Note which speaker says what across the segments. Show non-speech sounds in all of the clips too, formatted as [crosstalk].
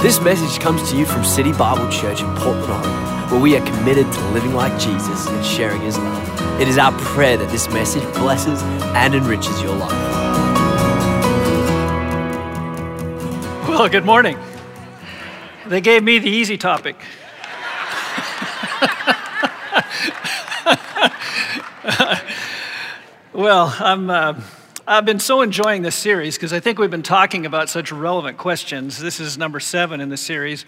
Speaker 1: This message comes to you from City Bible Church in Portland, Oregon, where we are committed to living like Jesus and sharing his love. It is our prayer that this message blesses and enriches your life.
Speaker 2: Well, good morning. They gave me the easy topic. [laughs] well, I'm. Uh, I've been so enjoying this series because I think we've been talking about such relevant questions. This is number seven in the series.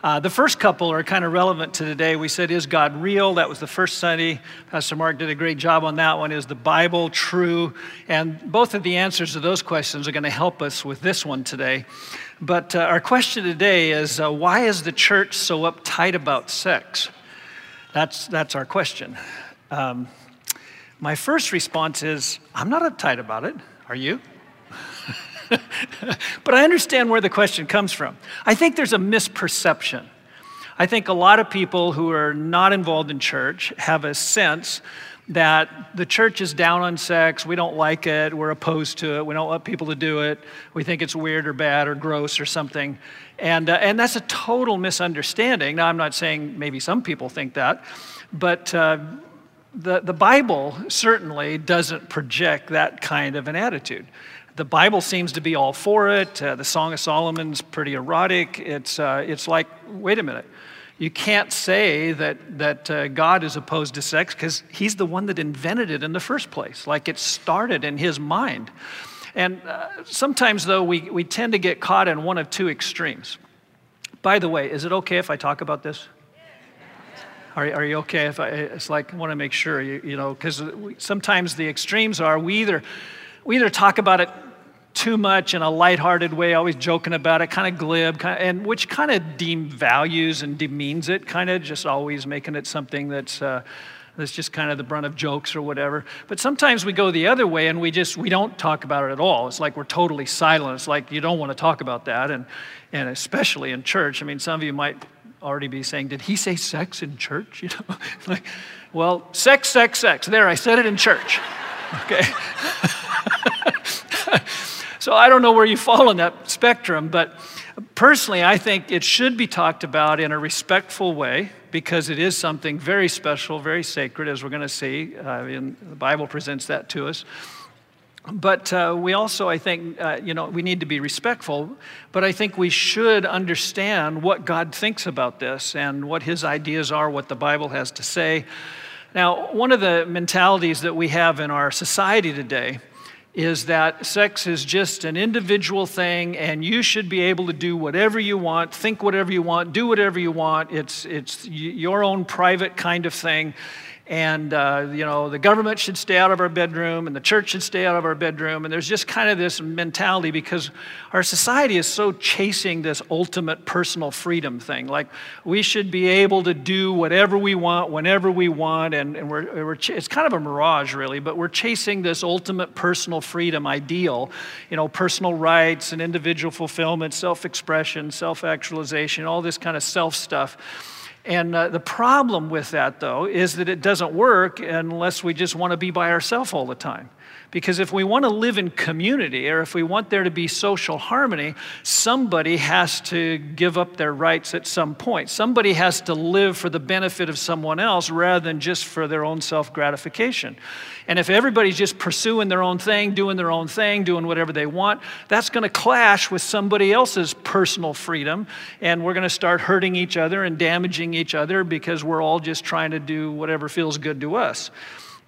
Speaker 2: Uh, the first couple are kind of relevant to today. We said, Is God real? That was the first Sunday. Pastor Mark did a great job on that one. Is the Bible true? And both of the answers to those questions are going to help us with this one today. But uh, our question today is uh, Why is the church so uptight about sex? That's, that's our question. Um, my first response is, I'm not uptight about it. Are you? [laughs] but I understand where the question comes from. I think there's a misperception. I think a lot of people who are not involved in church have a sense that the church is down on sex, we don't like it, we're opposed to it, we don't want people to do it, we think it's weird or bad or gross or something. And, uh, and that's a total misunderstanding. Now, I'm not saying maybe some people think that, but uh, the, the Bible certainly doesn't project that kind of an attitude. The Bible seems to be all for it. Uh, the Song of Solomon's pretty erotic. It's, uh, it's like, wait a minute. You can't say that, that uh, God is opposed to sex because he's the one that invented it in the first place. Like it started in his mind. And uh, sometimes, though, we, we tend to get caught in one of two extremes. By the way, is it okay if I talk about this? Are, are you okay if I, it's like, I want to make sure, you, you know, because sometimes the extremes are we either, we either talk about it too much in a lighthearted way, always joking about it, kind of glib, kind of, and which kind of devalues and demeans it, kind of just always making it something that's, uh, that's just kind of the brunt of jokes or whatever. But sometimes we go the other way and we just, we don't talk about it at all. It's like we're totally silent. It's like you don't want to talk about that. And, and especially in church. I mean, some of you might already be saying, Did he say sex in church? [laughs] You know, like, well, sex, sex, sex. There, I said it in church. [laughs] Okay. [laughs] so I don't know where you fall on that spectrum, but personally, I think it should be talked about in a respectful way because it is something very special, very sacred, as we're going to see. Uh, in, the Bible presents that to us. But uh, we also, I think, uh, you know, we need to be respectful, but I think we should understand what God thinks about this and what his ideas are, what the Bible has to say. Now, one of the mentalities that we have in our society today is that sex is just an individual thing and you should be able to do whatever you want, think whatever you want, do whatever you want. It's, it's your own private kind of thing and uh, you know the government should stay out of our bedroom and the church should stay out of our bedroom. And there's just kind of this mentality because our society is so chasing this ultimate personal freedom thing. Like we should be able to do whatever we want whenever we want and, and we're, we're ch- it's kind of a mirage really but we're chasing this ultimate personal freedom ideal you know personal rights and individual fulfillment self-expression self-actualization all this kind of self stuff and uh, the problem with that, though, is that it doesn't work unless we just want to be by ourselves all the time. Because if we want to live in community or if we want there to be social harmony, somebody has to give up their rights at some point. Somebody has to live for the benefit of someone else rather than just for their own self gratification. And if everybody's just pursuing their own thing, doing their own thing, doing whatever they want, that's going to clash with somebody else's personal freedom. And we're going to start hurting each other and damaging each other because we're all just trying to do whatever feels good to us.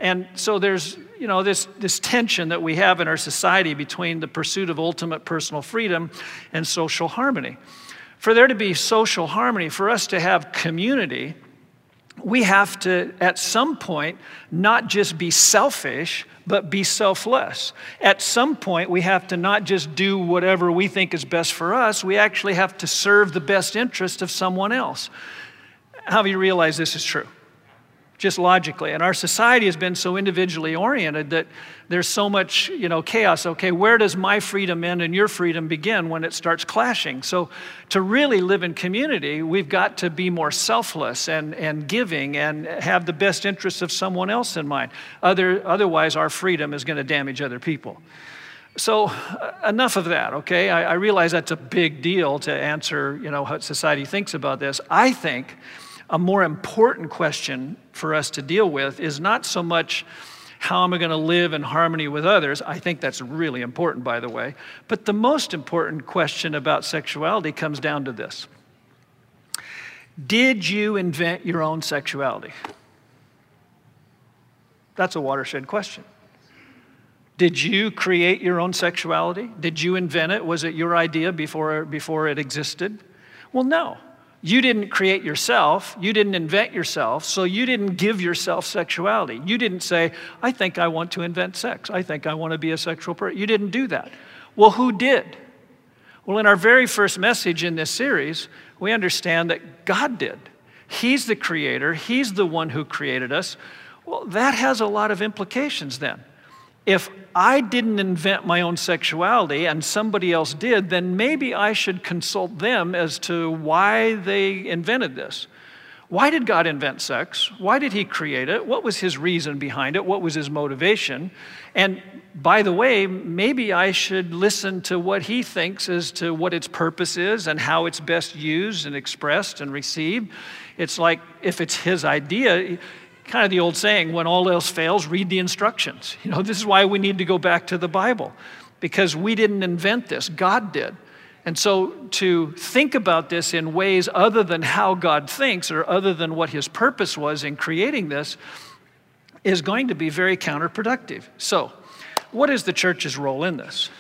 Speaker 2: And so there's, you know, this, this tension that we have in our society between the pursuit of ultimate personal freedom and social harmony. For there to be social harmony, for us to have community, we have to, at some point, not just be selfish, but be selfless. At some point, we have to not just do whatever we think is best for us, we actually have to serve the best interest of someone else. How do you realize this is true? Just logically. And our society has been so individually oriented that there's so much, you know, chaos. Okay, where does my freedom end and your freedom begin when it starts clashing? So to really live in community, we've got to be more selfless and, and giving and have the best interests of someone else in mind. Other, otherwise, our freedom is going to damage other people. So, uh, enough of that, okay? I, I, realize that's a big deal to answer, you know, what society thinks about this. I think a more important question for us to deal with is not so much how am I going to live in harmony with others? I think that's really important, by the way. But the most important question about sexuality comes down to this Did you invent your own sexuality? That's a watershed question. Did you create your own sexuality? Did you invent it? Was it your idea before, before it existed? Well, no. You didn't create yourself. You didn't invent yourself. So you didn't give yourself sexuality. You didn't say, I think I want to invent sex. I think I want to be a sexual person. You didn't do that. Well, who did? Well, in our very first message in this series, we understand that God did. He's the creator, He's the one who created us. Well, that has a lot of implications then. If I didn't invent my own sexuality and somebody else did, then maybe I should consult them as to why they invented this. Why did God invent sex? Why did He create it? What was His reason behind it? What was His motivation? And by the way, maybe I should listen to what He thinks as to what its purpose is and how it's best used and expressed and received. It's like if it's His idea, kind of the old saying when all else fails, read the instructions. You know, this is why we need to go back to the Bible because we didn't invent this, God did. And so to think about this in ways other than how God thinks or other than what his purpose was in creating this is going to be very counterproductive. So, what is the church's role in this?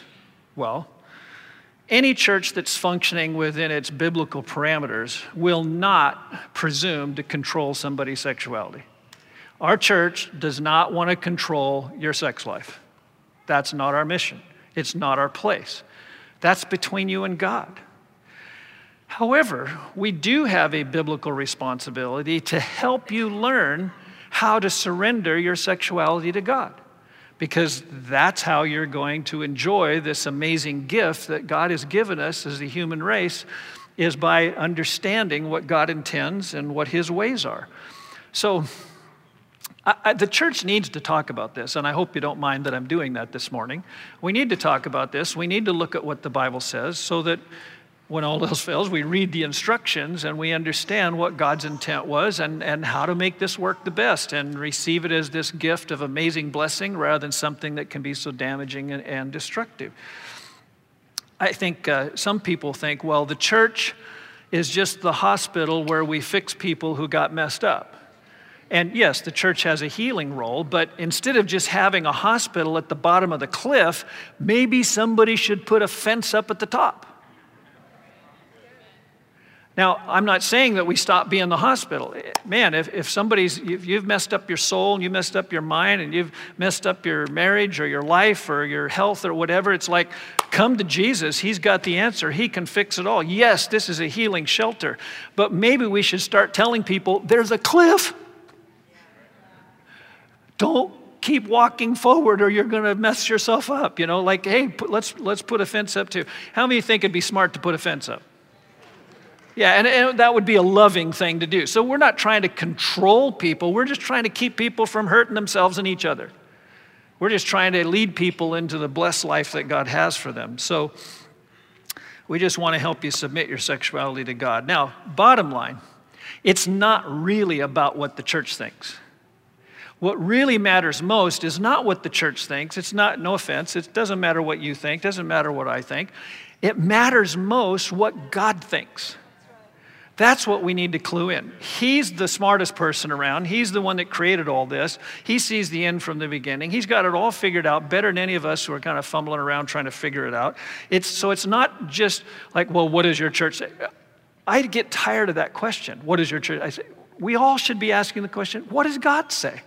Speaker 2: Well, any church that's functioning within its biblical parameters will not presume to control somebody's sexuality. Our church does not want to control your sex life. That's not our mission. It's not our place. That's between you and God. However, we do have a biblical responsibility to help you learn how to surrender your sexuality to God. Because that's how you're going to enjoy this amazing gift that God has given us as the human race, is by understanding what God intends and what His ways are. So, I, I, the church needs to talk about this, and I hope you don't mind that I'm doing that this morning. We need to talk about this. We need to look at what the Bible says so that when all [laughs] else fails, we read the instructions and we understand what God's intent was and, and how to make this work the best and receive it as this gift of amazing blessing rather than something that can be so damaging and, and destructive. I think uh, some people think, well, the church is just the hospital where we fix people who got messed up. And yes, the church has a healing role, but instead of just having a hospital at the bottom of the cliff, maybe somebody should put a fence up at the top. Now, I'm not saying that we stop being the hospital. Eh, man, if, if somebody's, if you've messed up your soul and you messed up your mind and you've messed up your marriage or your life or your health or whatever, it's like, come to Jesus. He's got the answer. He can fix it all. Yes, this is a healing shelter, but maybe we should start telling people there's a cliff. Don't keep walking forward or you're going to mess yourself up. You know, like, hey, put, let's, let's put a fence up too. How many think it'd be smart to put a fence up? Yeah, and, and, that would be a loving thing to do. So we're not trying to control people, we're just trying to keep people from hurting themselves and each other. We're just trying to lead people into the blessed life that God has for them. So we just want to help you submit your sexuality to God. Now, bottom line, it's not really about what the church thinks. What really matters most is not what the church thinks. It's not, no offense, it doesn't matter what you think, doesn't matter what I think. It matters most what God thinks. That's what we need to clue in. He's the smartest person around. He's the one that created all this. He sees the end from the beginning. He's got it all figured out better than any of us who are kind of fumbling around trying to figure it out. It's, so it's not just like, well, what does your church say? I get tired of that question. What does your church? I say, we all should be asking the question, what does God say?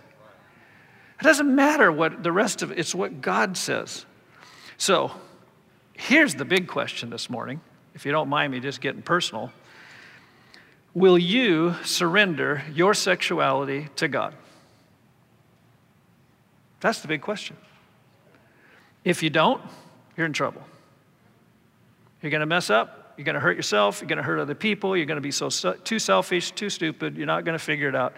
Speaker 2: It doesn't matter what the rest of it, it's what God says. So here's the big question this morning, if you don't mind me just getting personal. Will you surrender your sexuality to God? That's the big question. If you don't, you're in trouble. You're going to mess up. You're going to hurt yourself. You're going to hurt other people. You're going to be so too selfish, too stupid. You're not going to figure it out.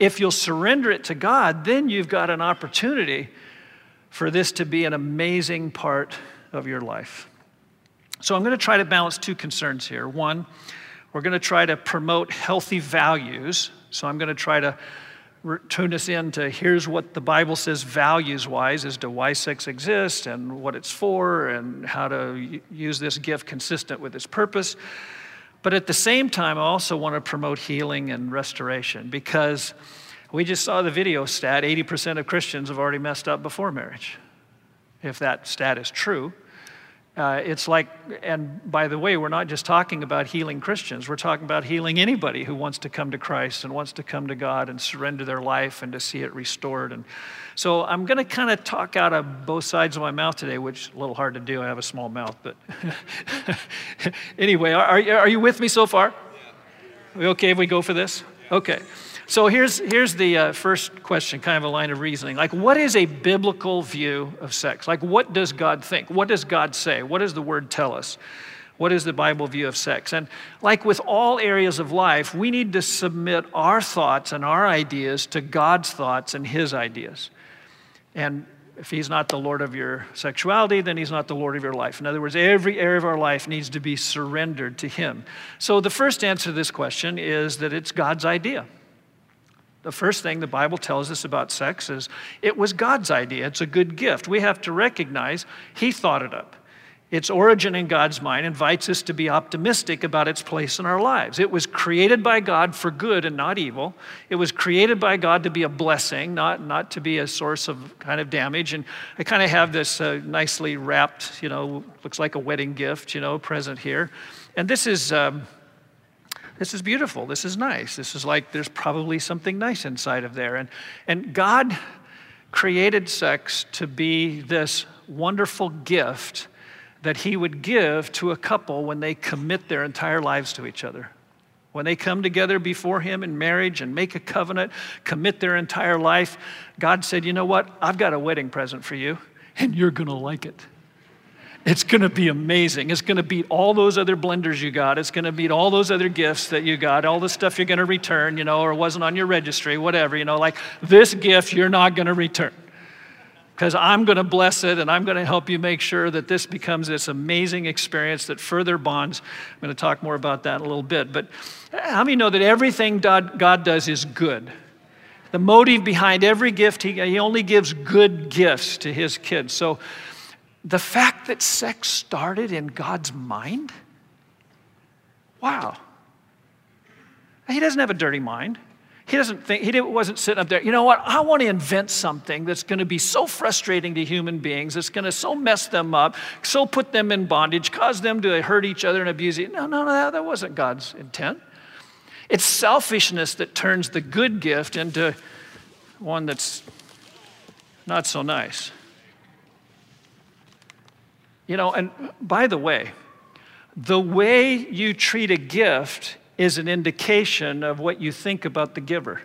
Speaker 2: If you'll surrender it to God, then you've got an opportunity for this to be an amazing part of your life. So I'm going to try to balance two concerns here. One, we're going to try to promote healthy values. So I'm going to try to tune us in to here's what the Bible says values wise as to why sex exists and what it's for and how to use this gift consistent with its purpose. But at the same time, I also want to promote healing and restoration because we just saw the video stat 80% of Christians have already messed up before marriage. If that stat is true, uh, it's like, and by the way, we're not just talking about healing Christians, we're talking about healing anybody who wants to come to Christ and wants to come to God and surrender their life and to see it restored. And so I'm going to kind of talk out of both sides of my mouth today, which is a little hard to do. I have a small mouth, but [laughs] anyway, are, are you with me so far? We okay if we go for this? Okay. So here's, here's the uh, first question, kind of a line of reasoning. Like, what is a biblical view of sex? Like, what does God think? What does God say? What does the word tell us? What is the Bible view of sex? And like with all areas of life, we need to submit our thoughts and our ideas to God's thoughts and His ideas. And if He's not the Lord of your sexuality, then He's not the Lord of your life. In other words, every area of our life needs to be surrendered to Him. So the first answer to this question is that it's God's idea. The first thing the Bible tells us about sex is it was God's idea. It's a good gift. We have to recognize He thought it up. Its origin in God's mind invites us to be optimistic about its place in our lives. It was created by God for good and not evil. It was created by God to be a blessing, not, not to be a source of kind of damage. And I kind of have this uh, nicely wrapped, you know, looks like a wedding gift, you know, present here. And this is. Um, this is beautiful. This is nice. This is like there's probably something nice inside of there. And, and God created sex to be this wonderful gift that He would give to a couple when they commit their entire lives to each other. When they come together before Him in marriage and make a covenant, commit their entire life, God said, You know what? I've got a wedding present for you, and you're going to like it. It's going to be amazing. It's going to beat all those other blenders you got. It's going to beat all those other gifts that you got, all the stuff you're going to return, you know, or wasn't on your registry, whatever, you know, like this gift you're not going to return. Because I'm going to bless it and I'm going to help you make sure that this becomes this amazing experience that further bonds. I'm going to talk more about that in a little bit. But how many know that everything God, does is good? The motive behind every gift, he, he only gives good gifts to his kids. So, the fact that sex started in God's mind? Wow. He doesn't have a dirty mind. He doesn't think, he wasn't sitting up there, you know what, I want to invent something that's going to be so frustrating to human beings, it's going to so mess them up, so put them in bondage, cause them to hurt each other and abuse each No, no, no, that wasn't God's intent. It's selfishness that turns the good gift into one that's not so nice. You know, and by the way, the way you treat a gift is an indication of what you think about the giver.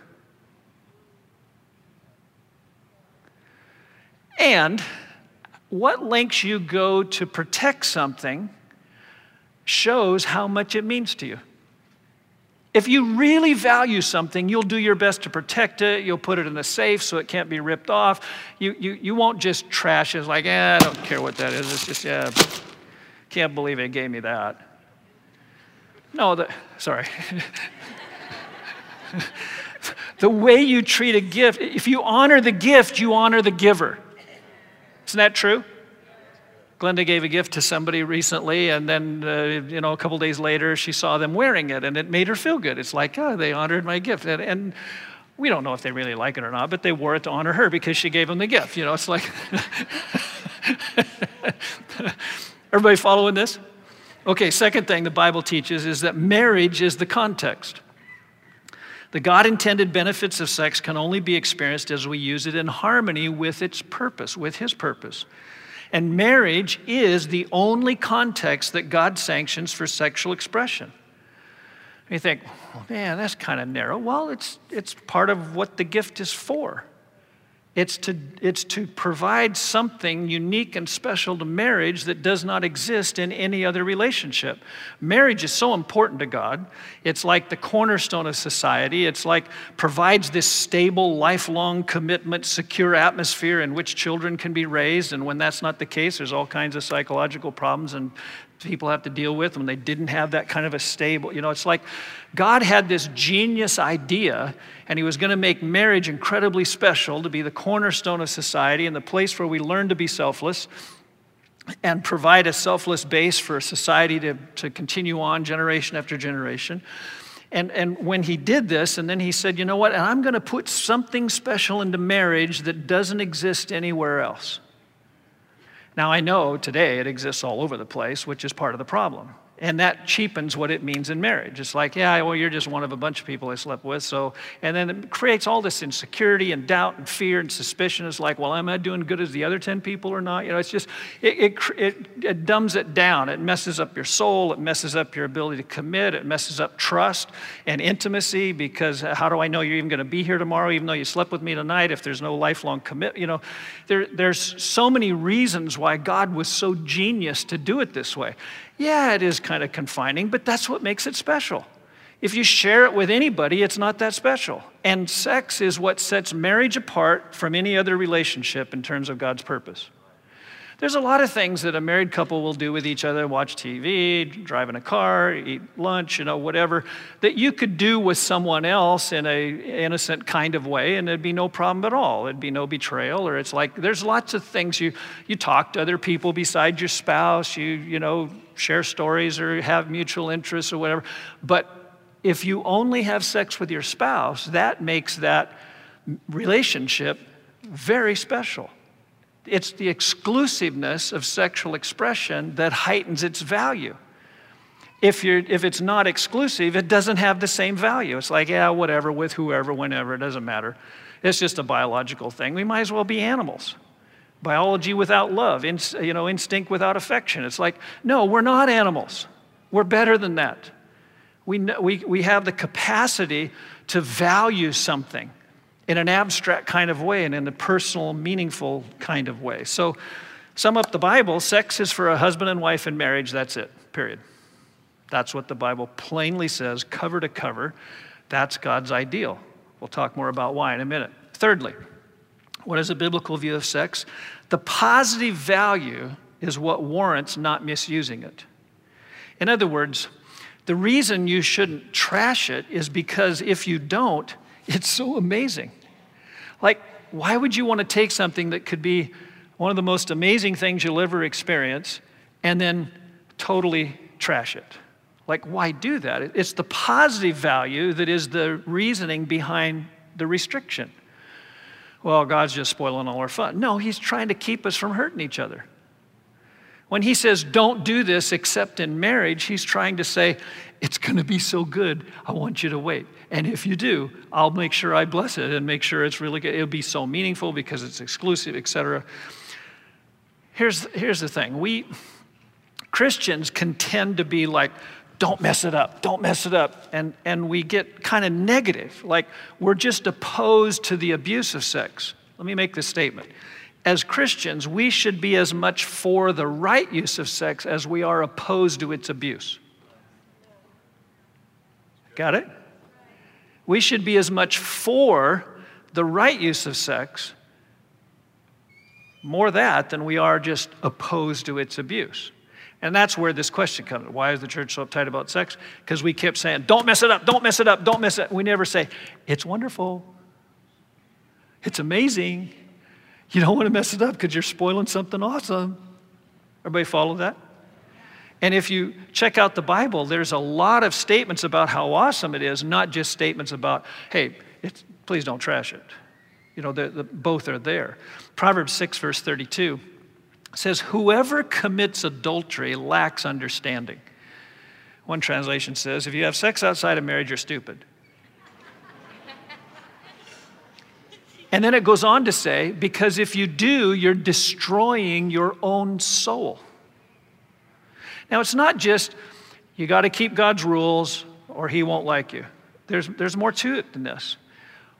Speaker 2: And what lengths you go to protect something shows how much it means to you. If you really value something, you'll do your best to protect it. You'll put it in a safe so it can't be ripped off. You, you, you won't just trash it like, eh, I don't care what that is. It's just, yeah, can't believe it gave me that. No, the, sorry. [laughs] the way you treat a gift, if you honor the gift, you honor the giver. Isn't that true? Glenda gave a gift to somebody recently, and then, uh, you know, a couple days later, she saw them wearing it, and it made her feel good. It's like, oh, they honored my gift. And, and we don't know if they really like it or not, but they wore it to honor her because she gave them the gift. You know, it's like, [laughs] everybody following this? Okay, second thing the Bible teaches is that marriage is the context. The God intended benefits of sex can only be experienced as we use it in harmony with its purpose, with His purpose. And marriage is the only context that God sanctions for sexual expression. And you think, well, man, that's kind of narrow. Well, it's, it's part of what the gift is for. It's to, it's to provide something unique and special to marriage that does not exist in any other relationship. Marriage is so important to God. It's like the cornerstone of society. It's like provides this stable, lifelong commitment, secure atmosphere in which children can be raised. And when that's not the case, there's all kinds of psychological problems and people have to deal with when they didn't have that kind of a stable. You know, it's like God had this genius idea, and He was going to make marriage incredibly special to be the cornerstone of society and the place where we learn to be selfless and provide a selfless base for society to, to continue on generation after generation. And, and when he did this, and then he said, you know what, and I'm going to put something special into marriage that doesn't exist anywhere else. Now, I know today it exists all over the place, which is part of the problem. And that cheapens what it means in marriage. It's like, yeah, well, you're just one of a bunch of people I slept with. So, and then it creates all this insecurity and doubt and fear and suspicion. It's like, well, am I doing good as the other 10 people or not? You know, it's just, it, it, it, it dumbs it down. It messes up your soul. It messes up your ability to commit. It messes up trust and intimacy because how do I know you're even going to be here tomorrow, even though you slept with me tonight, if there's no lifelong commit? You know, there, there's so many reasons why God was so genius to do it this way. Yeah, it is kind of confining, but that's what makes it special. If you share it with anybody, it's not that special. And sex is what sets marriage apart from any other relationship in terms of God's purpose. There's a lot of things that a married couple will do with each other watch TV, drive in a car, eat lunch, you know, whatever that you could do with someone else in a innocent kind of way, and it'd be no problem at all. It'd be no betrayal, or it's like there's lots of things you, you talk to other people besides your spouse, you, you know, share stories or have mutual interests or whatever. But if you only have sex with your spouse, that makes that relationship very special. It's the exclusiveness of sexual expression that heightens its value. If, you're, if it's not exclusive, it doesn't have the same value. It's like, yeah, whatever, with whoever, whenever, it doesn't matter. It's just a biological thing. We might as well be animals. Biology without love, in, you know, instinct without affection. It's like, no, we're not animals. We're better than that. We, we, we have the capacity to value something in an abstract kind of way and in a personal, meaningful kind of way. So, sum up the Bible sex is for a husband and wife in marriage, that's it, period. That's what the Bible plainly says, cover to cover. That's God's ideal. We'll talk more about why in a minute. Thirdly, what is a biblical view of sex? The positive value is what warrants not misusing it. In other words, the reason you shouldn't trash it is because if you don't, it's so amazing. Like, why would you want to take something that could be one of the most amazing things you'll ever experience and then totally trash it? Like, why do that? It's the positive value that is the reasoning behind the restriction. Well, God's just spoiling all our fun. No, He's trying to keep us from hurting each other. When He says, don't do this except in marriage, He's trying to say, it's going to be so good. I want you to wait. And if you do, I'll make sure I bless it and make sure it's really good. It'll be so meaningful because it's exclusive, etc. Here's, here's the thing we Christians can tend to be like, don't mess it up, don't mess it up. And, and we get kind of negative, like we're just opposed to the abuse of sex. Let me make this statement. As Christians, we should be as much for the right use of sex as we are opposed to its abuse. Got it? We should be as much for the right use of sex, more that, than we are just opposed to its abuse. And that's where this question comes. Why is the church so uptight about sex? Because we kept saying, don't mess it up, don't mess it up, don't mess it. We never say, it's wonderful, it's amazing. You don't want to mess it up because you're spoiling something awesome. Everybody follow that? And if you check out the Bible, there's a lot of statements about how awesome it is, not just statements about, hey, please don't trash it. You know, the, the, both are there. Proverbs 6, verse 32 says, Whoever commits adultery lacks understanding. One translation says, If you have sex outside of marriage, you're stupid. [laughs] and then it goes on to say, Because if you do, you're destroying your own soul. Now, it's not just you got to keep God's rules or he won't like you. There's, there's more to it than this.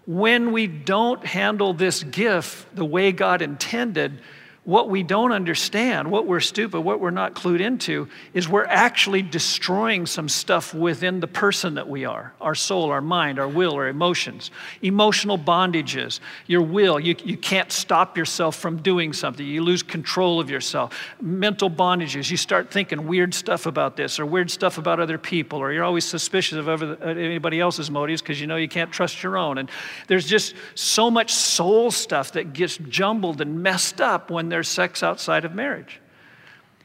Speaker 2: when we don't handle this gift the way God intended, what we don't understand, what we're stupid, what we're not clued into, is we're actually destroying some stuff within the person that we are our soul, our mind, our will, our emotions. Emotional bondages, your will, you, you can't stop yourself from doing something, you lose control of yourself. Mental bondages, you start thinking weird stuff about this or weird stuff about other people, or you're always suspicious of anybody else's motives because you know you can't trust your own. And there's just so much soul stuff that gets jumbled and messed up when there's sex outside of marriage.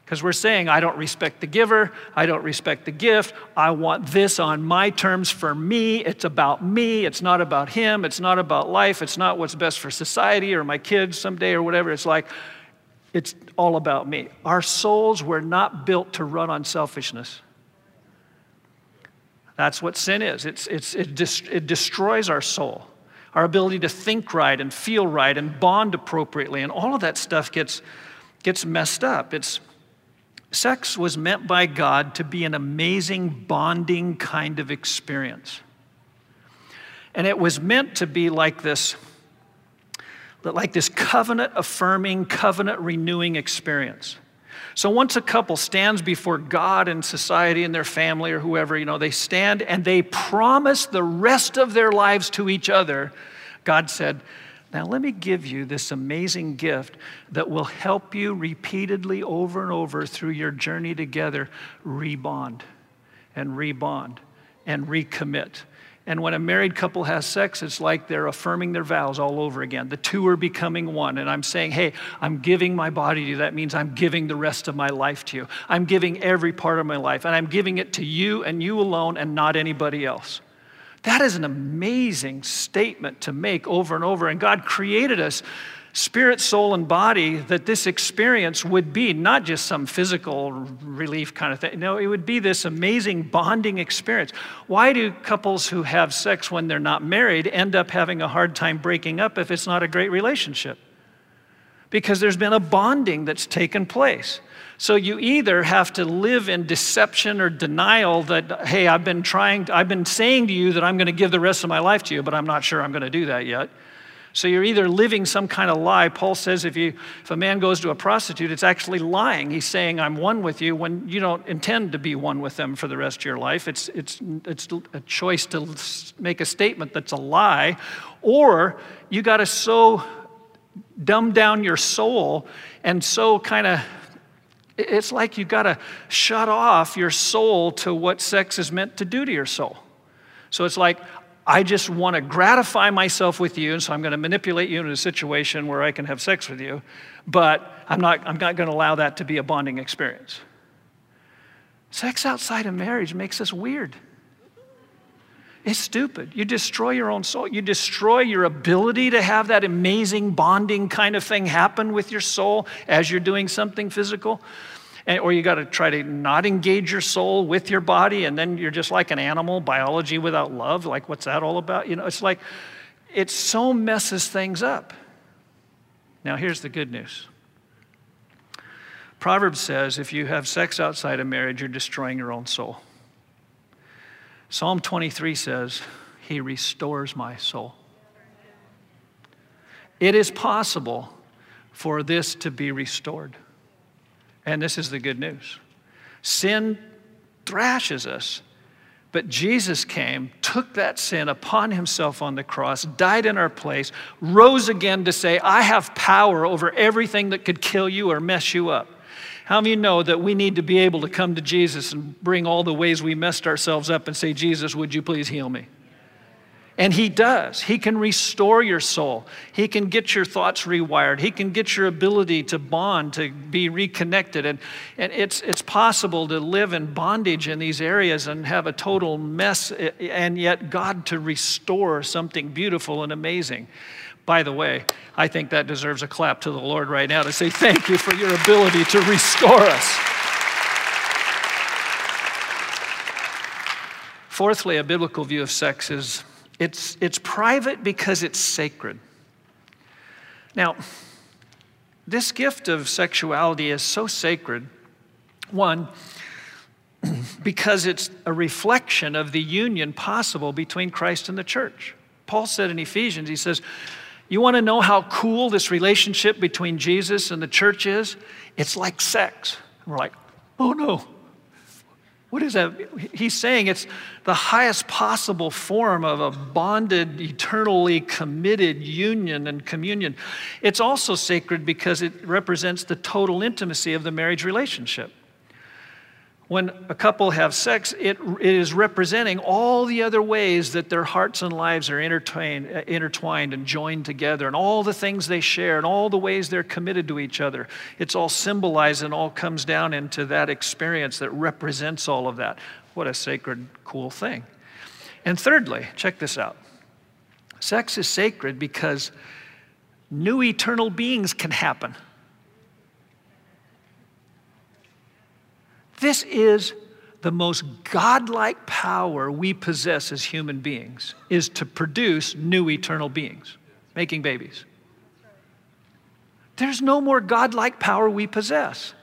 Speaker 2: Because we're saying, I don't respect the giver, I don't respect the gift, I want this on my terms for me. It's about me, it's not about him, it's not about life, it's not what's best for society or my kids someday or whatever. It's like, it's all about me. Our souls were not built to run on selfishness. That's what sin is. It's, it's, it, it destroys our soul our ability to think right and feel right and bond appropriately, and all of that stuff gets, gets messed up. It's, sex was meant by God to be an amazing bonding kind of experience. And it was meant to be like this, like this covenant affirming, covenant renewing experience. So once a couple stands before God and society and their family or whoever, you know, they stand and they promise the rest of their lives to each other. God said, now, let me give you this amazing gift that will help you repeatedly over and over through your journey together rebond and rebond and recommit. And when a married couple has sex, it's like they're affirming their vows all over again. The two are becoming one. And I'm saying, hey, I'm giving my body to you. That means I'm giving the rest of my life to you. I'm giving every part of my life. And I'm giving it to you and you alone and not anybody else. That is an amazing statement to make over and over. And God created us spirit, soul, and body that this experience would be not just some physical relief kind of thing. No, it would be this amazing bonding experience. Why do couples who have sex when they're not married end up having a hard time breaking up if it's not a great relationship? Because there's been a bonding that's taken place. So you either have to live in deception or denial that, hey, I've been trying, I've been saying to you that I'm going to give the rest of my life to you, but I'm not sure I'm going to do that yet. So you're either living some kind of lie. Paul says if, you, if a man goes to a prostitute, it's actually lying. He's saying, I'm one with you when you don't intend to be one with them for the rest of your life. It's, it's, it's a choice to make a statement that's a lie. Or you got to so dumb down your soul and so kind of it's like you got to shut off your soul to what sex is meant to do to your soul. So it's like, I just want to gratify myself with you, and so I'm going to manipulate you into a situation where I can have sex with you, but I'm not, I'm not going to allow that to be a bonding experience. Sex outside of marriage makes us weird. It's stupid. You destroy your own soul. You destroy your ability to have that amazing bonding kind of thing happen with your soul as you're doing something physical. And, or you got to try to not engage your soul with your body, and then you're just like an animal, biology without love. Like, what's that all about? You know, it's like, it so messes things up. Now, here's the good news Proverbs says if you have sex outside of marriage, you're destroying your own soul. Psalm 23 says, He restores my soul. It is possible for this to be restored. And this is the good news sin thrashes us. But Jesus came, took that sin upon himself on the cross, died in our place, rose again to say, I have power over everything that could kill you or mess you up. How many know that we need to be able to come to Jesus and bring all the ways we messed ourselves up and say, Jesus, would you please heal me? And he does. He can restore your soul. He can get your thoughts rewired. He can get your ability to bond, to be reconnected. And, and it's, it's possible to live in bondage in these areas and have a total mess, and yet God to restore something beautiful and amazing. By the way, I think that deserves a clap to the Lord right now to say thank you for your ability to restore us. Fourthly, a biblical view of sex is it's, it's private because it's sacred. Now, this gift of sexuality is so sacred. One, [clears throat] because it's a reflection of the union possible between Christ and the church. Paul said in Ephesians, he says, You want to know how cool this relationship between Jesus and the church is? It's like sex. And we're like, Oh no. What is that? He's saying it's the highest possible form of a bonded, eternally committed union and communion. It's also sacred because it represents the total intimacy of the marriage relationship when a couple have sex, it, it is representing all the other ways that their hearts and lives are intertwined, uh, intertwined and joined together, and all the things they share, and all the ways they're committed to each other. It's all symbolized and all comes down into that experience that represents all of that. What a sacred, cool thing. And thirdly, check this out sex is sacred because new eternal beings can happen. This is the most godlike power we possess as human beings is to produce new eternal beings, making babies. There's no more godlike power we possess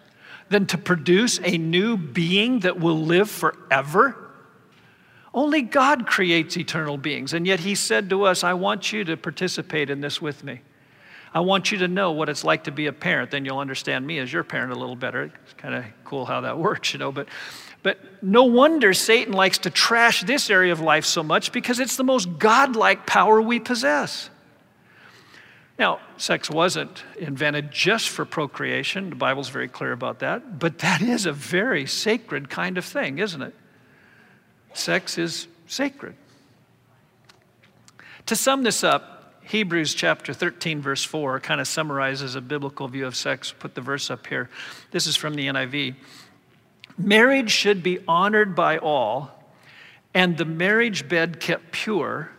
Speaker 2: than to produce a new being that will live forever. Only God creates eternal beings, and yet He said to us, I want you to participate in this with me. I want you to know what it's like to be a parent. Then you'll understand me as your parent a little better. It's kind of cool how that [laughs] works, you know. But, but no wonder Satan likes to trash this area of life so much because it's the most godlike power we possess. Now, sex wasn't invented just for procreation. The Bible's very clear about that. But that is a very sacred kind of thing, isn't it? Sex is sacred. To sum this up, Hebrews chapter 13, verse 4, kind of summarizes a biblical view of sex. Put the verse up here. This is from the NIV. Marriage should be honored by all, and the marriage bed kept pure,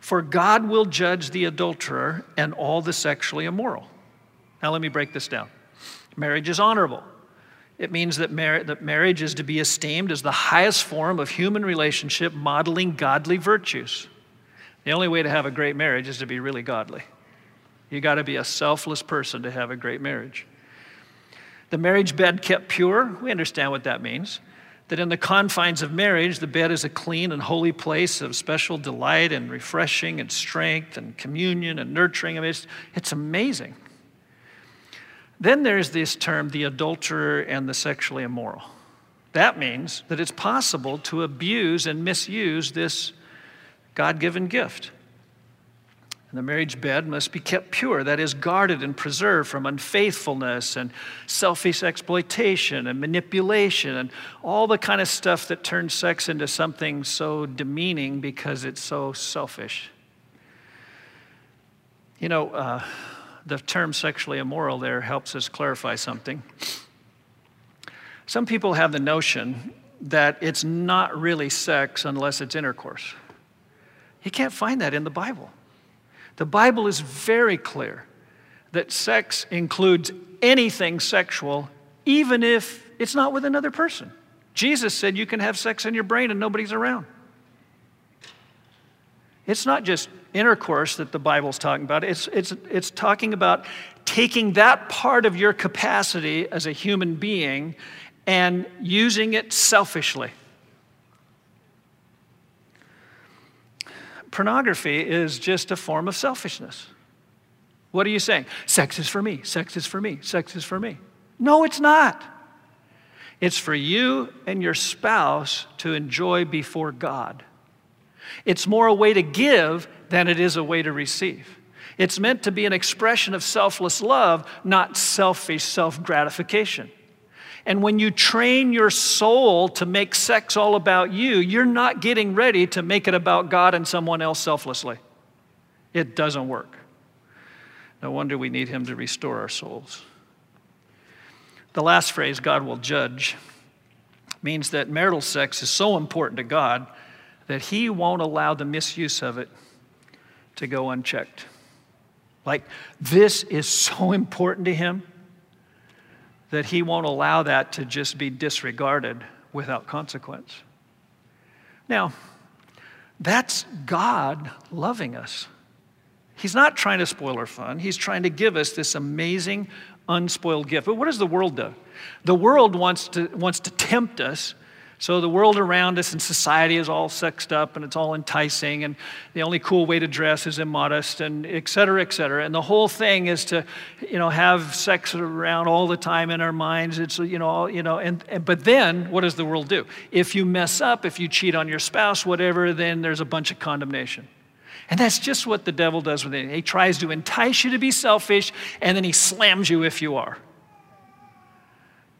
Speaker 2: for God will judge the adulterer and all the sexually immoral. Now, let me break this down. Marriage is honorable. It means that, mar- that marriage is to be esteemed as the highest form of human relationship modeling godly virtues. The only way to have a great marriage is to be really godly. You got to be a selfless person to have a great marriage. The marriage bed kept pure, we understand what that means. That in the confines of marriage, the bed is a clean and holy place of special delight and refreshing and strength and communion and nurturing. I mean, it's, it's amazing. Then there's this term, the adulterer and the sexually immoral. That means that it's possible to abuse and misuse this God given gift. And the marriage bed must be kept pure, that is, guarded and preserved from unfaithfulness and selfish exploitation and manipulation and all the kind of stuff that turns sex into something so demeaning because it's so selfish. You know, uh, the term sexually immoral there helps us clarify something. Some people have the notion that it's not really sex unless it's intercourse. You can't find that in the Bible. The Bible is very clear that sex includes anything sexual, even if it's not with another person. Jesus said you can have sex in your brain and nobody's around. It's not just intercourse that the Bible's talking about, it's, it's, it's talking about taking that part of your capacity as a human being and using it selfishly. Pornography is just a form of selfishness. What are you saying? Sex is for me, sex is for me, sex is for me. No, it's not. It's for you and your spouse to enjoy before God. It's more a way to give than it is a way to receive. It's meant to be an expression of selfless love, not selfish self gratification. And when you train your soul to make sex all about you, you're not getting ready to make it about God and someone else selflessly. It doesn't work. No wonder we need Him to restore our souls. The last phrase, God will judge, means that marital sex is so important to God that He won't allow the misuse of it to go unchecked. Like, this is so [laughs] important to Him that He won't allow that to just be disregarded without consequence. Now, that's God loving us. He's not trying to spoil our fun, He's trying to give us this amazing, unspoiled gift. But what does the world do? The world wants to, wants to tempt us So the world around us and society is all sexed up and it's all enticing, and the only cool way to dress is immodest, and et cetera, et cetera. And the whole thing is to, you know, have sex around all the time in our minds. It's, you know, you know, and, and but then what does the world do? If you mess up, if you cheat on your spouse, whatever, then there's a bunch of condemnation. And that's just what the devil does with it. He tries to entice you to be selfish, and then he slams you if you are.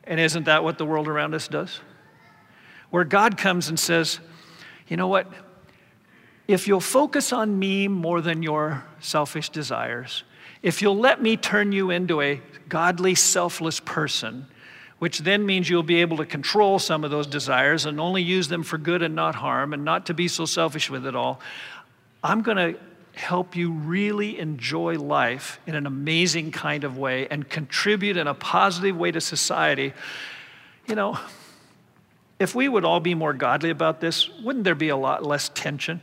Speaker 2: And isn't that what the world around us does? Where God comes and says, you know what? If you'll focus on me more than your selfish desires, if you'll let me turn you into a godly, selfless person, which then means you'll be able to control some of those desires and only use them for good and not harm and not to be so selfish with it all, I'm going to help you really enjoy life in an amazing kind of way and contribute in a positive way to society. You know, if we would all be more godly about this, wouldn't there be a lot less tension?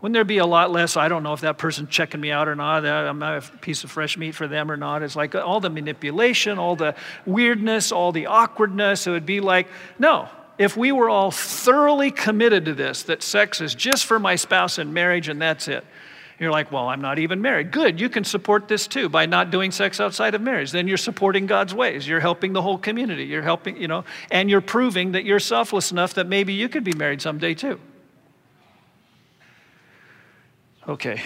Speaker 2: Wouldn't there be a lot less, I don't know if that person's checking me out or not, I'm a piece of fresh meat for them or not. It's like uh, all the manipulation, all the weirdness, all the awkwardness. It would be like, no, if we were all thoroughly committed to this, that sex is just for my spouse and marriage and that's it, you're like, well, I'm not even married. Good, you can support this too by not doing sex outside of marriage. Then you're supporting God's ways. You're helping the whole community. You're helping, you know, and you're proving that you're selfless enough that maybe you could be married someday too. Okay.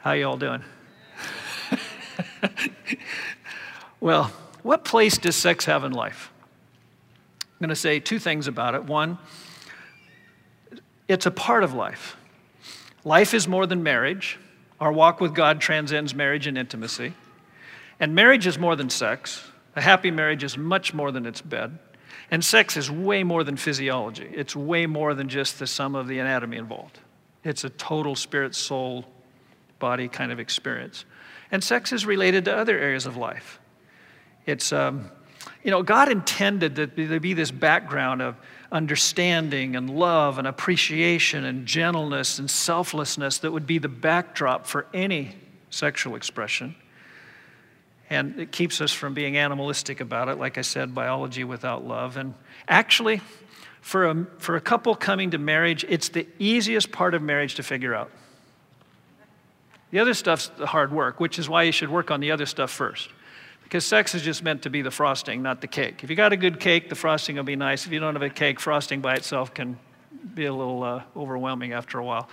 Speaker 2: How y'all doing? [laughs] well, what place does sex have in life? I'm going to say two things about it. One, it's a part of life. Life is more than marriage. Our walk with God transcends marriage and intimacy. And marriage is more than sex. A happy marriage is much more than its bed. And sex is way more than physiology. It's way more than just the sum of the anatomy involved. It's a total spirit, soul, body kind of experience. And sex is related to other areas of life. It's, um, you know, God intended that there be this background of understanding and love and appreciation and gentleness and selflessness that would be the backdrop for any sexual expression. And it keeps us from being animalistic about it, like I said, biology without love. And actually, for a, for a couple coming to marriage, it's the easiest part of marriage to figure out. The other stuff's the hard work, which is why you should work on the other stuff first. Because sex is just meant to be the frosting, not the cake. If you got a good cake, the frosting will be nice. If you don't have a cake, frosting by itself can be a little uh, overwhelming after a while.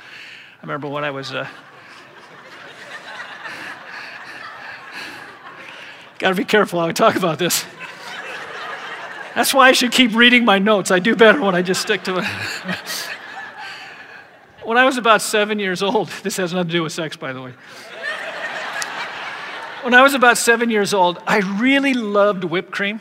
Speaker 2: I remember when I was. Uh, [laughs] got to be careful how I talk about this. That's why I should keep reading my notes. I do better when I just stick to it. [laughs] when I was about seven years old, this has nothing to do with sex, by the way. When I was about seven years old, I really loved whipped cream.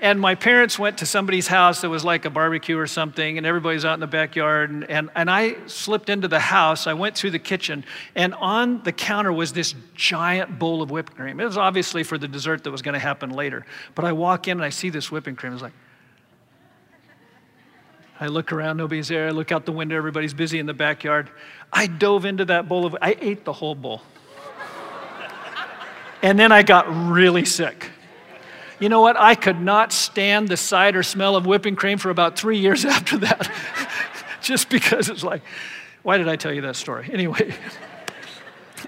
Speaker 2: And my parents went to somebody's house that was like a barbecue or something, and everybody's out in the backyard. And, and, and I slipped into the house. I went through the kitchen, and on the counter was this giant bowl of whipped cream. It was obviously for the dessert that was going to happen later. But I walk in and I see this whipping cream. I was like, I look around, nobody's there. I look out the window, everybody's busy in the backyard. I dove into that bowl of, I ate the whole bowl. And then I got really sick. You know what? I could not stand the sight or smell of whipping cream for about three years [laughs] after that, [laughs] just because it's like, why did I tell you that story? Anyway,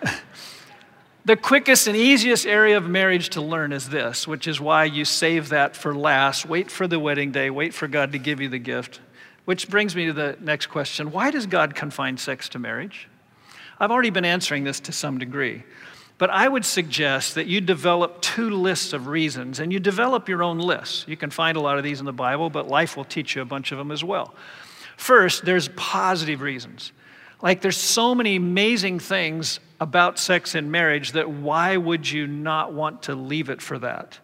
Speaker 2: [laughs] the quickest and easiest area of marriage to learn is this, which is why you save that for last. Wait for the wedding day, wait for God to give you the gift. Which brings me to the next question Why does God confine sex to marriage? I've already been answering this to some degree. But I would suggest that you develop two lists of reasons and you develop your own lists. You can find a lot of these in the Bible, but life will teach you a bunch of them as well. First, there's positive reasons. Like there's so many amazing things about sex and marriage that why would you not want to leave it for that?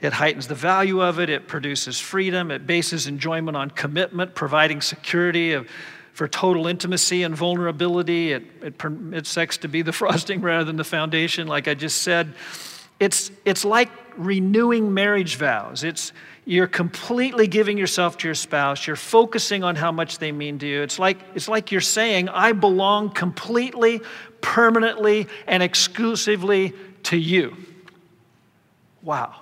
Speaker 2: It heightens the value of it, it produces freedom, it bases enjoyment on commitment, providing security of for total intimacy and vulnerability. It, it permits sex to be the [laughs] frosting rather than the foundation, like I just said. It's, it's like renewing marriage vows. It's, you're completely giving yourself to your spouse. You're focusing on how much they mean to you. It's like, it's like you're saying, I belong completely, permanently, and exclusively to you. Wow.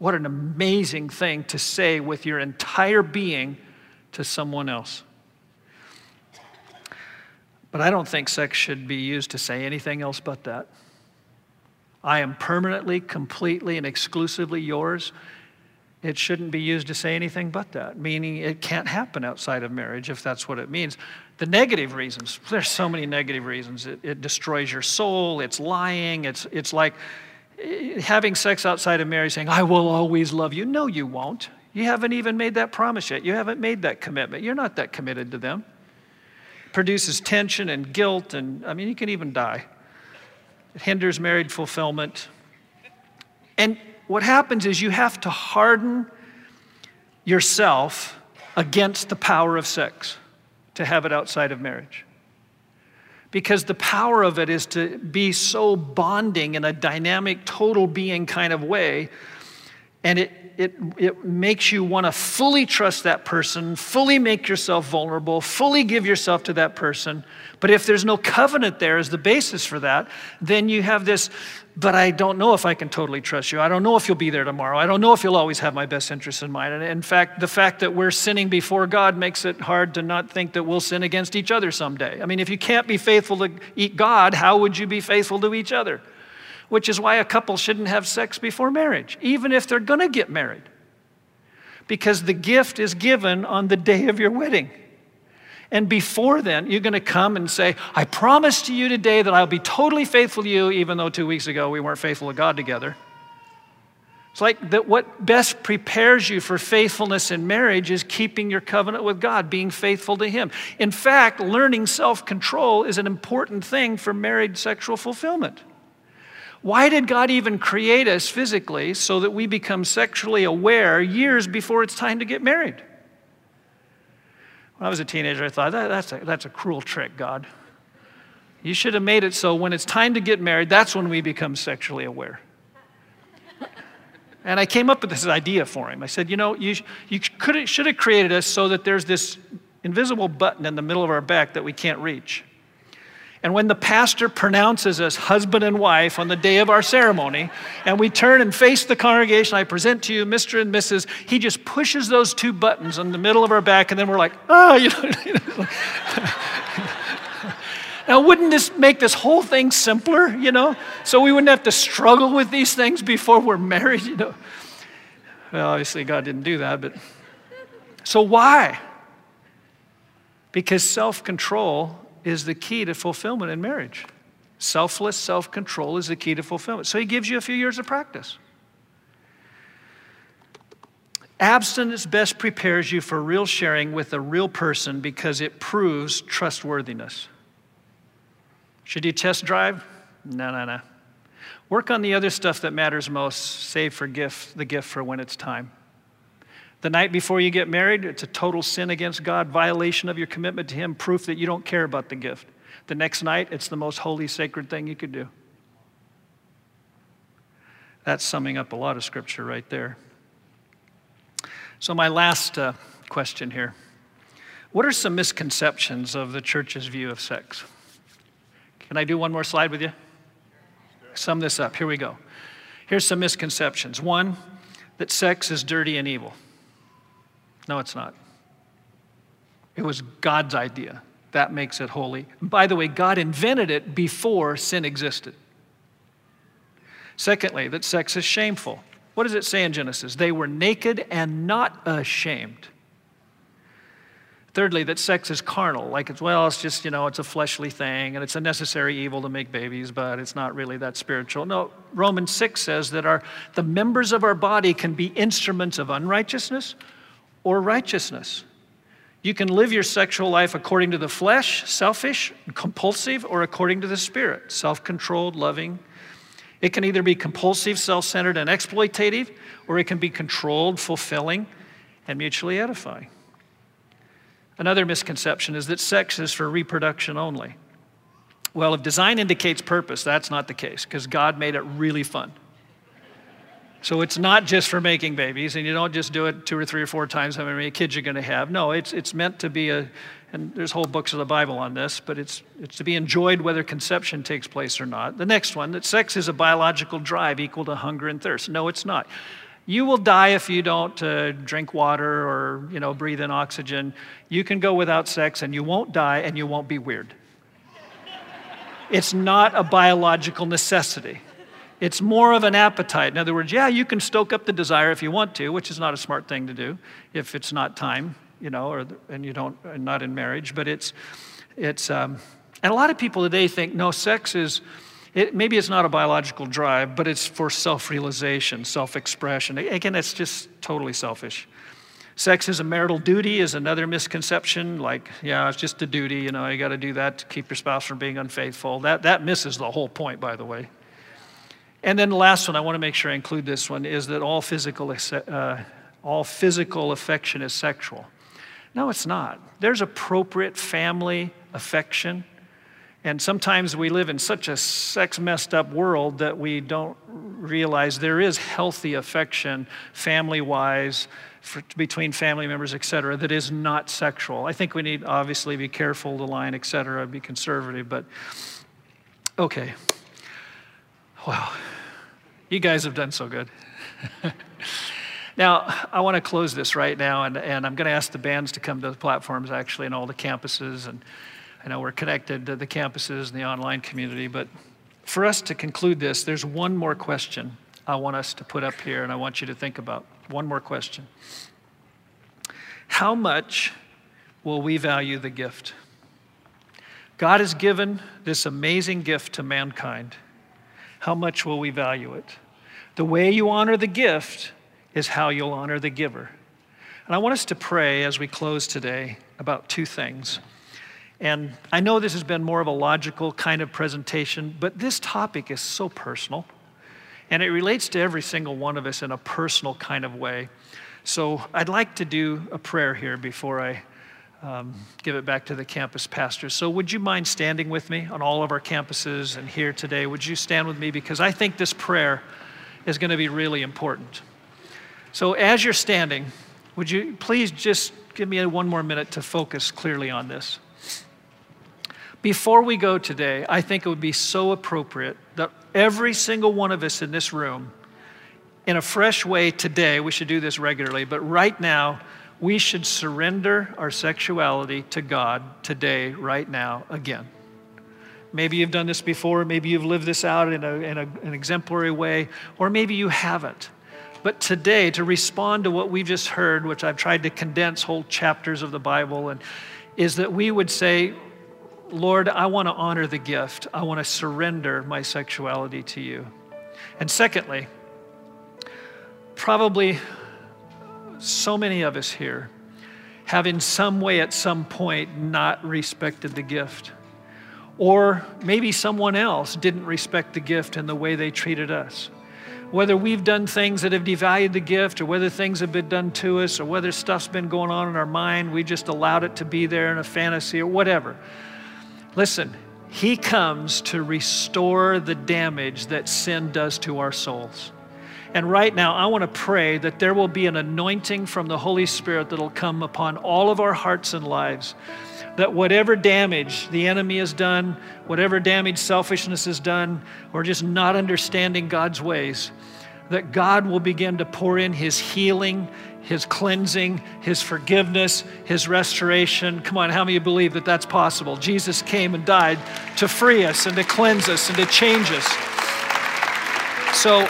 Speaker 2: What an amazing thing to say with your entire being to someone else. But I don't think sex should be used to say anything else but that. I am permanently, completely, and exclusively yours. It shouldn't be used to say anything but that, meaning it can't happen outside of marriage if that's what it means. The negative reasons, there's so many negative reasons. It, it destroys your soul, it's lying, it's, it's like eh, having sex outside of marriage saying, I will always love you. No, you won't. You haven't even made that promise yet. You haven't made that commitment. You're not that committed to them. Produces tension and guilt, and I mean, you can even die. It hinders married fulfillment. And what happens is you have to harden yourself against the power of sex to have it outside of marriage. Because the power of it is to be so bonding in a dynamic, total being kind of way. And it, it, it makes you want to fully trust that person, fully make yourself vulnerable, fully give yourself to that person. But if there's no covenant there as the basis for that, then you have this but I don't know if I can totally trust you. I don't know if you'll be there tomorrow. I don't know if you'll always have my best interests in mind. And in fact, the fact that we're sinning before God makes it hard to not think that we'll sin against each other someday. I mean, if you can't be faithful to God, how would you be faithful to each other? Which is why a couple shouldn't have sex before marriage, even if they're going to get married. Because the gift is given on the day of your wedding. And before then, you're going to come and say, I promise to you today that I'll be totally faithful to you, even though two weeks ago we weren't faithful to God together. It's like that what best prepares you for faithfulness in marriage is keeping your covenant with God, being faithful to Him. In fact, learning self control is an important thing for married sexual fulfillment. Why did God even create us physically so that we become sexually aware years before it's time to get married? When I was a teenager, I thought, that, that's, a, that's a cruel trick, God. You should have made it so when it's time to get married, that's when we become sexually aware. And I came up with this idea for him. I said, you know, you, you could, should have created us so that there's this invisible button in the middle of our back that we can't reach. And when the pastor pronounces us husband and wife on the day of our ceremony, and we turn and face the congregation, I present to you Mr. and Mrs., he just pushes those two buttons in the middle of our back, and then we're like, oh, you know. [laughs] now, wouldn't this make this whole thing simpler, you know? So we wouldn't have to struggle with these things before we're married, you know? Well, obviously, God didn't do that, but. So why? Because self control is the key to fulfillment in marriage. Selfless self control is the key to fulfillment. So he gives you a few years of practice. Abstinence best prepares you for real sharing with a real person because it proves trustworthiness. Should you test drive? No, no, no. Work on the other stuff that matters most. Save for gift, the gift for when it's time. The night before you get married, it's a total sin against God, violation of your commitment to Him, proof that you don't care about the gift. The next night, it's the most holy, sacred thing you could do. That's summing up a lot of scripture right there. So, my last uh, question here What are some misconceptions of the church's view of sex? Can I do one more slide with you? Sum this up. Here we go. Here's some misconceptions. One, that sex is dirty and evil. No, it's not. It was God's idea. That makes it holy. by the way, God invented it before sin existed. Secondly, that sex is shameful. What does it say in Genesis? They were naked and not ashamed. Thirdly, that sex is carnal. Like it's, well, it's just, you know, it's a fleshly thing and it's a necessary evil to make babies, but it's not really that spiritual. No, Romans 6 says that our, the members of our body can be instruments of unrighteousness or righteousness. You can live your sexual life according to the flesh, selfish, compulsive, or according to the spirit, self controlled, loving. It can either be compulsive, self centered, and exploitative, or it can be controlled, fulfilling, and mutually edifying. Another misconception is that sex is for reproduction only. Well, if design indicates purpose, that's not the case because God made it really fun. So it's not just for making babies, and you don't just do it two or three or four times how many kids you're going to have. No, it's, it's meant to be a, and there's whole books of the Bible on this, but it's, it's to be enjoyed whether conception takes place or not. The next one, that sex is a biological drive equal to hunger and thirst. No, it's not. You will die if you don't uh, drink water or, you know, breathe in oxygen. You can go without sex and you won't die and you won't be weird. it's not a biological necessity. It's more of an appetite. In other words, yeah, you can stoke up the desire if you want to, which is not a smart thing to do if it's not time, you know, or, and you don't, and not in marriage. But it's, it's, um, and a lot of people today think, no, sex is, it, maybe it's not a biological drive, but it's for self realization, self expression. Again, it's just totally selfish. Sex is a marital duty is another misconception. Like, yeah, it's just a duty, you know, you got to do that to keep your spouse from being unfaithful. That, that misses the whole point, by the way. And then the last one, I want to make sure I include this one, is that all physical, uh, all physical affection is sexual. No, it's not. There's appropriate family affection. And sometimes we live in such a sex messed up world that we don't realize there is healthy affection, family wise, between family members, et cetera, that is not sexual. I think we need obviously be careful, the line, et cetera, be conservative, but okay. Wow. You guys have done so good. [laughs] now, I want to close this right now, and, and I'm going to ask the bands to come to the platforms actually in all the campuses. And I know we're connected to the campuses and the online community, but for us to conclude this, there's one more question I want us to put up here, and I want you to think about. One more question How much will we value the gift? God has given this amazing gift to mankind how much will we value it? The way you honor the gift is how you'll honor the giver. And I want us to pray as we close today about two things. And I know this has been more of a logical kind of presentation, but this topic is so personal. And it relates to every single one of us in a personal kind of way. So I'd like to do a prayer here before I um, give it back to the campus pastors. So, would you mind standing with me on all of our campuses and here today? Would you stand with me? Because I think this prayer is going to be really important. So, as you're standing, would you please just give me one more minute to focus clearly on this? Before we go today, I think it would be so appropriate that every single one of us in this room, in a fresh way today, we should do this regularly, but right now, we should surrender our sexuality to God today, right now, again. Maybe you've done this before, maybe you've lived this out in, a, in a, an exemplary way, or maybe you haven't. But today, to respond to what we've just heard, which I've tried to condense whole chapters of the Bible, and is that we would say, Lord, I want to honor the gift. I want to surrender my sexuality to you. And secondly, probably so many of us here have, in some way, at some point, not respected the gift. Or maybe someone else didn't respect the gift in the way they treated us. Whether we've done things that have devalued the gift, or whether things have been done to us, or whether stuff's been going on in our mind, we just allowed it to be there in a fantasy, or whatever. Listen, He comes to restore the damage that sin does to our souls. And right now, I want to pray that there will be an anointing from the Holy Spirit that'll come upon all of our hearts and lives. That whatever damage the enemy has done, whatever damage selfishness has done, or just not understanding God's ways, that God will begin to pour in His healing, His cleansing, His forgiveness, His restoration. Come on, how many believe that that's possible? Jesus came and died to free us and to cleanse us and to change us. So,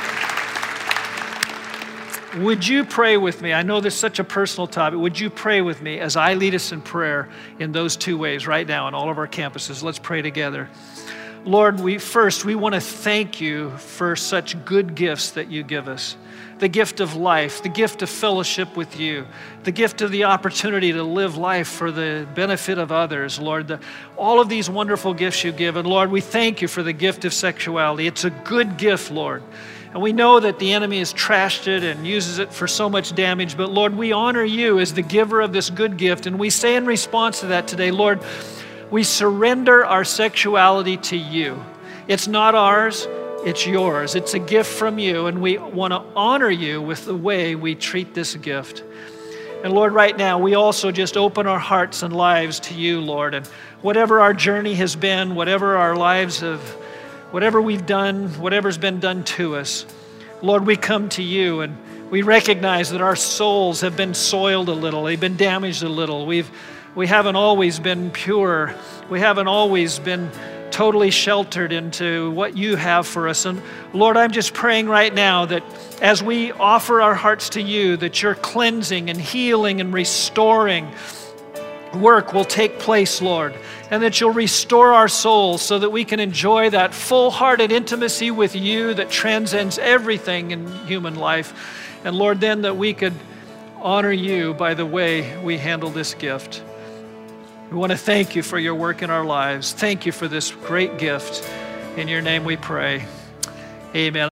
Speaker 2: would you pray with me? I know this is such a personal topic. Would you pray with me as I lead us in prayer in those two ways right now on all of our campuses? Let's pray together. Lord, we first we want to thank you for such good gifts that you give us. The gift of life, the gift of fellowship with you, the gift of the opportunity to live life for the benefit of others, Lord. The, all of these wonderful gifts you give. And Lord, we thank you for the gift of sexuality. It's a good gift, Lord. And we know that the enemy has trashed it and uses it for so much damage. But Lord, we honor you as the giver of this good gift. And we say in response to that today, Lord, we surrender our sexuality to you. It's not ours, it's yours. It's a gift from you. And we want to honor you with the way we treat this gift. And Lord, right now, we also just open our hearts and lives to you, Lord. And whatever our journey has been, whatever our lives have whatever we've done, whatever's been done to us, Lord, we come to you and We recognize that our souls have been soiled a little, they've been damaged a little. We've, we haven't always been pure, we haven't always been totally sheltered into what you have for us. And Lord, I'm just praying right now that as we offer our hearts to you, that you're cleansing and healing and restoring work will take place, Lord, and that you'll restore our souls so that we can enjoy that full hearted intimacy with you that transcends everything in human life. And Lord, then that we could honor you by the way we handle this gift. We want to thank you for your work in our lives. Thank you for this great gift. In your name we pray. Amen.